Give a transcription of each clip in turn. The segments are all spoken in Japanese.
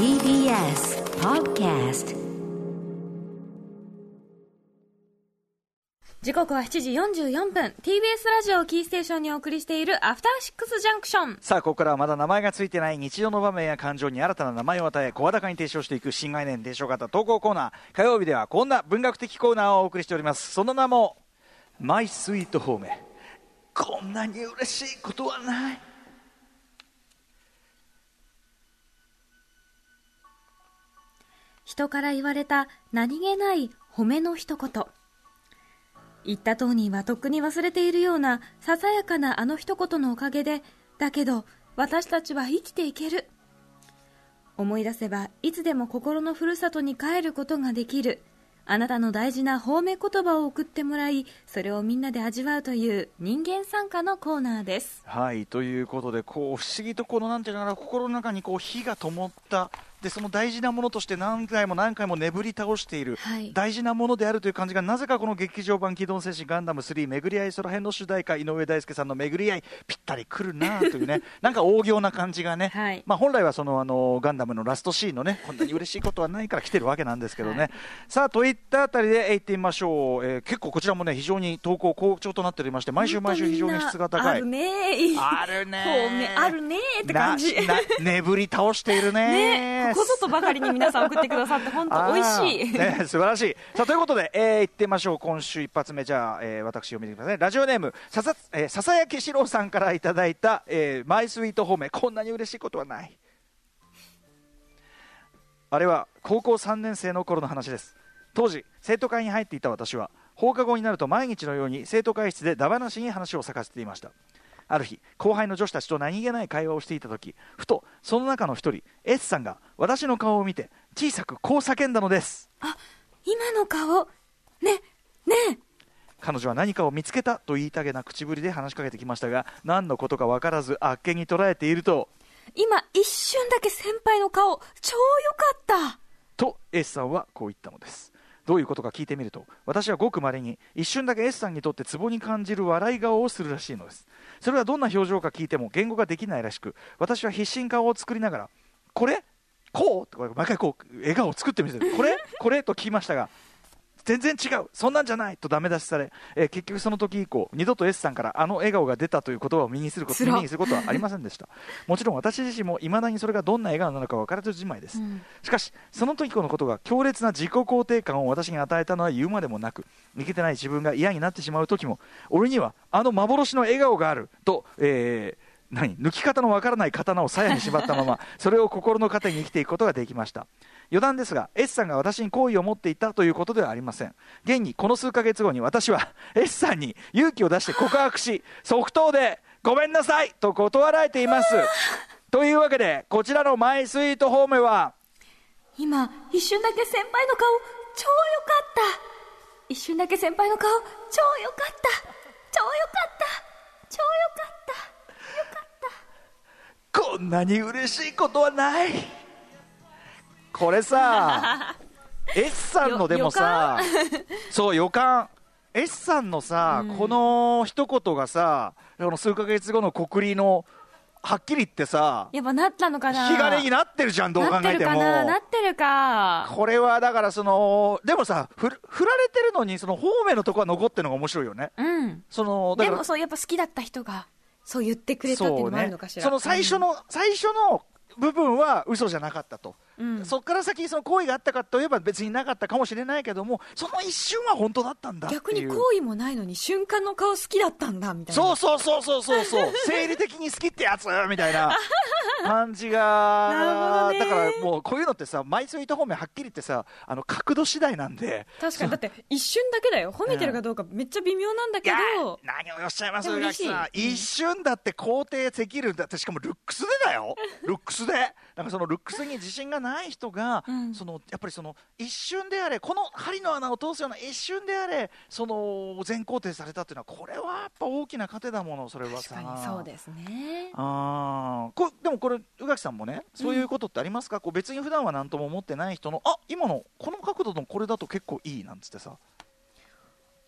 TBS Podcast 時刻は7時44分。TBS ラジオをキーステーションにお送りしているアフターシックスジャンクション。さあここからはまだ名前がついてない日常の場面や感情に新たな名前を与え声高に提唱していく新概念提唱型投稿コーナー。火曜日ではこんな文学的コーナーをお送りしております。その名も「マイスイートホーム」こんなに嬉しいことはない人から言われた何気ない褒めの一言。言った当人はとっくに忘れているようなささやかなあの一言のおかげでだけど私たちは生きていける。思い出せばいつでも心のふるさとに帰ることができる。あなたの大事な褒め言葉を送ってもらいそれをみんなで味わうという人間参加のコーナーです。はいということでこう不思議とこのなんていうのかな心の中にこう火が灯ったでその大事なものとして何回も何回も眠り倒している、はい。大事なものであるという感じがなぜかこの劇場版「機動戦士ガンダム3巡り合いその辺の主題歌井上大輔さんの巡り合いぴったりくるな というね。なんか大行な感じがね、はい。まあ、本来はそのあのガンダムのラストシーンのねこんなに嬉しいことはないから来てるわけなんですけどね、はい。さあといったあたりでえー行ってみましょう、えー結構こちらもね非常に投稿好調となっておりまして毎週毎週非常に質が高い。あるねー。あるねあるねーって感じ。眠り倒しているね ねここぞとばかりに皆さん送ってくださって 本当美味しい、ね、素晴らしい。さあということで、えー、行ってみましょう。今週一発目。じゃあ、えー、私読みてくださいラジオネームささ,、えー、笹焼史郎さんからいただいた、えー、マイスイート褒め。こんなに嬉しいことはない。あれは高校3年生の頃の話です。当時生徒会に入っていた私は放課後になると毎日のように生徒会室でダ話に話を咲かせていましたある日後輩の女子たちと何気ない会話をしていた時ふとその中の一人 S さんが私の顔を見て小さくこう叫んだのです。あ今の顔。ねね。彼女は何かを見つけたと言いたげな口ぶりで話しかけてきましたが何のことか分からずあっけに捉えていると。今一瞬だけ先輩の顔超良かった。と S さんはこう言ったのですどういうことか聞いてみると私はごくまれに一瞬だけ S さんにとってツボに感じる笑い顔をするらしいのです。それはどんな表情か聞いても言語ができないらしく私は必死に顔を作りながらこれこうと毎回こう笑顔を作ってみせるこれこれと聞きましたが全然違う。そんなんじゃないとダメ出しされ、えー結局その時以降二度と S さんからあの笑顔が出たという言葉を身にすること耳にすることはありませんでした。もちろん私自身も未だにそれがどんな笑顔なのか分からずじまいです、うん。しかしその時のことが強烈な自己肯定感を私に与えたのは言うまでもなくいけてない自分が嫌になってしまう時も俺にはあの幻の笑顔があると、えー何？抜き方のわからない刀を鞘に縛ったまま それを心の糧に生きていくことができました。余談ですが S さんが私に好意を持っていたということではありません。現にこの数ヶ月後に私は S さんに勇気を出して告白し即答でごめんなさいと断られています。というわけでこちらのマイスイートホームは今一瞬だけ先輩の顔超良かった。一瞬だけ先輩の顔超良かった。超良かった。超良かった。こんなに嬉しいことはない。これさ S さんのでもさそう予感。S さんのさ、この一言がさこの数ヶ月後の国立のはっきり言ってさやっぱなったのかな。引き金になってるじゃんどう考なってるかえてもな。なってるか。これはだからそのでもさふ振られてるのにその方面のとこは残ってるのが面白いよね。うん。そのでもそうやっぱ好きだった人がそう言ってくれたっていうのもあるのかしら。その最初の、最初の部分は嘘じゃなかったと、うん。そこから先その行為があったかといえば別になかったかもしれないけどもその一瞬は本当だったんだ逆に好意もないのに瞬間の顔好きだったんだみたいな。そうそうそうそうそうそう。生理的に好きってやつみたいな感じがだからもうこういうのってさマイスイート方面はっきり言ってさあの角度次第なんで。確かに。だって一瞬だけだよ。褒めてるかどうかめっちゃ微妙なんだけいやど何をおっしゃいますでも宇垣さん。一瞬だって肯定できるんだ。ってしかもルックスでだよ。ルックスでなんかそのルックスに自信がない人が、うん。そのやっぱりその一瞬であれこの針の穴を通すような一瞬であれその全肯定されたっていうのはこれはやっぱ大きな糧だものそれは確さかにそうですね。あー。こでもこれ宇垣さんもねそういうことってありますか、こう別に普段は何とも思ってない人のあ今のこの角度のこれだと結構いいなんつってさ。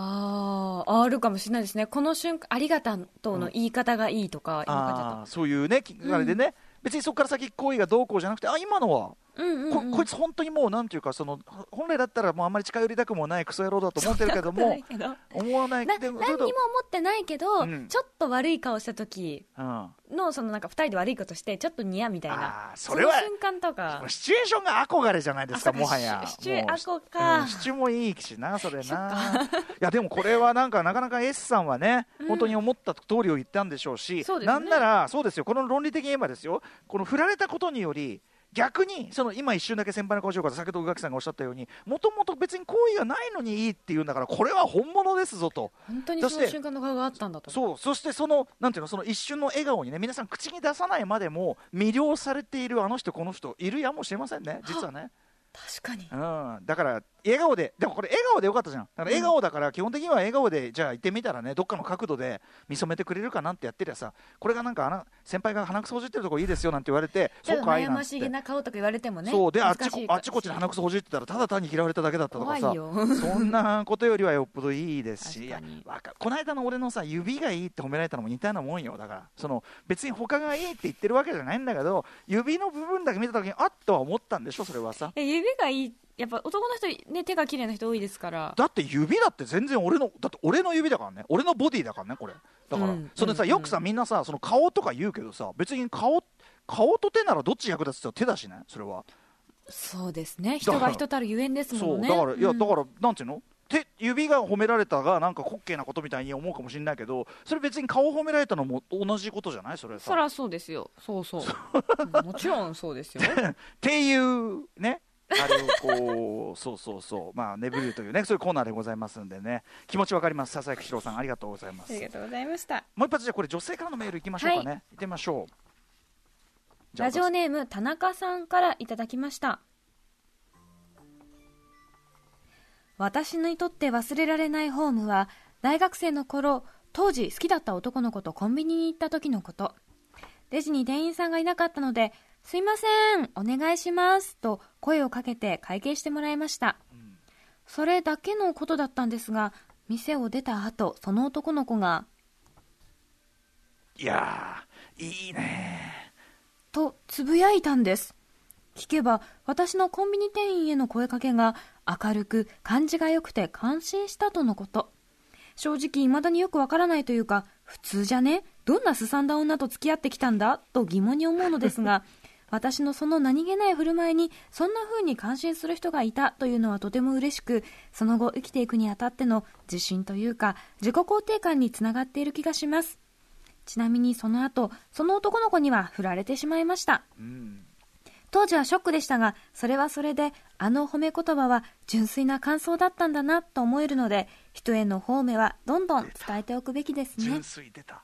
あああるかもしれないですね。この瞬間ありがとうの言い方がいいとか、今感じだあーそういうねきあれでね、別にそこから先行為がどうこうじゃなくてあ今のはここいつ本当にもうなんていうかその本来だったらもうあんまり近寄りたくもないクソ野郎だと思ってるけども 思わないなでも何にも思ってないけど、うん。ちょっと悪い顔した時うん。のそのなんか二人で悪いことしてちょっとニヤみたいな。それはの瞬間とか。シチュエーションが憧れじゃないですかもはや。シシチュエもうアコか。うんシチュもいいしなそれな。いやでもこれはなんかなかなか S さんはね、うん。本当に思った通りを言ったんでしょうしね。なんならそうですよ。この論理的に言えばですよ。この振られたことにより逆にその今一瞬だけ先輩の顔しようから先ほど宇垣さんがおっしゃったようにもともと別に好意がないのにいいっていうんだからこれは本物ですぞと。本当にその瞬間の顔があったんだと。そうそしてそのなんていうのその一瞬の笑顔にね皆さん口に出さないまでも魅了されているあの人この人いるやもしれませんね。実はね、確かに。うん、だから笑顔ででもこれ笑顔でよかったじゃん。だから笑顔だから基本的には笑顔でじゃあ行ってみたらねどっかの角度で見初めてくれるかなんてやってりゃさこれがなんかあの先輩が鼻くそほじってるとこいいですよなんて言われて そうか悩ましげな顔とか言われてもねそう。であっちこあっちこっちで鼻くそほじってたらただ単に嫌われただけだったとかさ そんなことよりはよっぽどいいですし。いや確かこの間の俺のさ指がいいって褒められたのも似たようなもんよ。だからその別に他がいいって言ってるわけじゃないんだけど指の部分だけ見た時にあっとは思ったんでしょそれはさ。え指がいいやっぱ男の人ね手が綺麗な人多いですから。だって指だって全然俺のだって俺の指だからね。俺のボディだからねこれ。だから、うんそれでさ、うん。よくさみんなさその顔とか言うけどさ別に顔顔と手ならどっち役立つって手だしねそれは。そうですね。人が人たるゆえんですもんね。だからいやうんだからなんていうの？手指が褒められたがなんか滑稽なことみたいに思うかもしれないけどそれ別に顔褒められたのも同じことじゃない？それさ。そらそうですよ。そうそう。うんもちろんそうですよ。っていうねあれをこう そうそうそう。まあネブリューというねそういうコーナーでございますんでね。気持ちわかります。笹焼ひろさんありがとうございます。ありがとうございました。もう一発じゃあこれ女性からのメールいきましょうかね、は行ってみましょう。ラジオネーム田中さんからいただきました。私にとって忘れられないホームは大学生の頃当時好きだった男の子とコンビニに行った時のこと。レジに店員さんがいなかったので「すいませんお願いします」と声をかけて会計してもらいました。それだけのことだったんですが店を出た後その男の子がいやーいいねとつぶやいたんです。聞けば私のコンビニ店員への声かけが明るく感じが良くて感心したとのこと。正直未だによくわからないというか普通じゃね？どんなすさんだ女と付き合ってきたんだ？と疑問に思うのですが私のその何気ない振る舞いにそんな風に感心する人がいたというのはとても嬉しくその後生きていくにあたっての自信というか自己肯定感につながっている気がします。ちなみにその後その男の子には振られてしまいました。うん当時はショックでしたがそれはそれであの褒め言葉は純粋な感想だったんだなと思えるので人への褒めはどんどん伝えておくべきですね。純粋出た。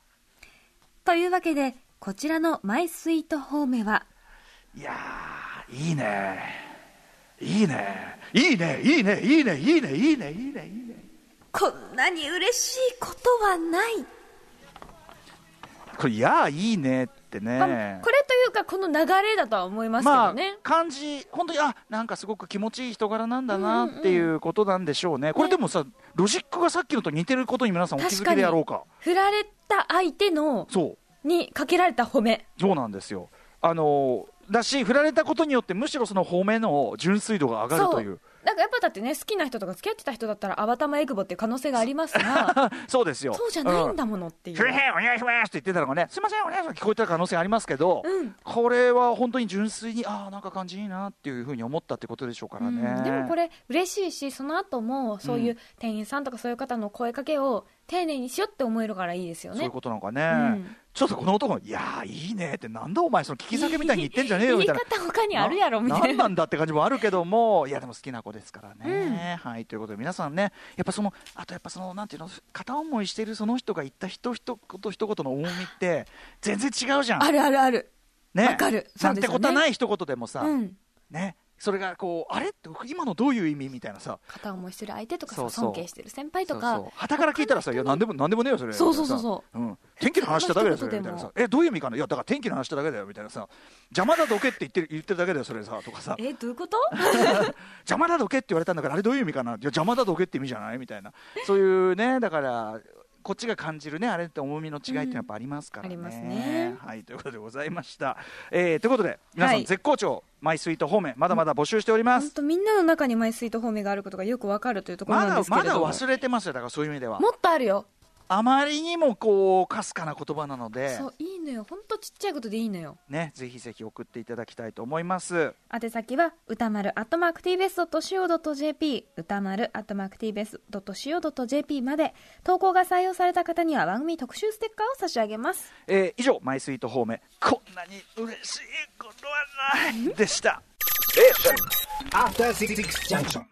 というわけでこちらのマイスイート褒めはいいね。いいね。いいね。いいね。いいね。いいね。いいね。いいね。いいねこんなに嬉しいことはない、これいやーいいねってね、まあこれというかこの流れだとは思いますけまあどね、感じ本当にあなんかすごく気持ちいい人柄なんだなっていうことなんでしょうね、これでもさロジックがさっきのと似てることに皆さんお気づきでやろうか。振られた相手のそう。にかけられた褒め。そうなんですよ。あのーだし振られたことによってむしろその褒めの純粋度が上がるというなんかやっぱだってね好きな人とか付き合ってた人だったらあばたまエクボっていう可能性がありますがそうですよそうじゃないんだものっていう、すいませんお願いしますって言ってたのがねすいませんお願いします聞こえてた可能性ありますけど、うんこれは本当に純粋にああなんか感じいいなっていうふうに思ったってことでしょうからね、うんでもこれ嬉しいしその後もそういう店員さんとかそういう方の声かけを丁寧にしようって思えるからいいですよねそういうことなのかね、うんちょっとこの男もいやーいいねってなんだお前その聞き酒みたいに言ってんじゃねえよ みたいな。言い方他にあるやろみたいな。何なんだって感じもあるけどもいやでも好きな子ですからね、はいということで皆さんねやっぱそのあとやっぱそのなんていうの片思いしているその人が言った一一言一言の重みって全然違うじゃん。あるあるある。ね。わかる。そなてうんですよね。ことはない一言でもさ、うん。ねそれがこうあれ？って今のどういう意味？みたいなさ。片思いしてる相手とか尊敬してる先輩とか。そうそう。旗から聞いたらさ「いや何でも何でもねえよそれ」そうそうそうそう。うん、天気の話しただけだよそれ」みたいなさ。そんな「えどういう意味かな?」いやだから天気の話しただけだよみたいなさ「邪魔だどけ」って言ってる言ってるだけだよそれさ。とかさえどういうこと？邪魔だどけって言われたんだからあれどういう意味かな？いや邪魔だどけって意味じゃないみたいな。そういうねだからこっちが感じるねあれって重みの違いってやっぱありますからね、うんありますね。はいということでございました、えーということで皆さんはい。絶好調、マイスイート方面まだまだ募集しております。みんなの中にマイスイート方面があることがよくわかるというところまだなんですけれども。まだ忘れてますよだからそういう意味では。もっとあるよあまりにもこうかすかな言葉なのでそういいのよ。本当ちっちゃいことでいいのよ。ねぜひぜひ送っていただきたいと思います。宛先は歌丸アットマーク TBS.CO.JP 歌丸アットマーク TBS.CO.JP まで投稿が採用された方には番組特集ステッカーを差し上げます。えー以上マイスイート方面。こんなに嬉しいことはない。でした。After Six Junction.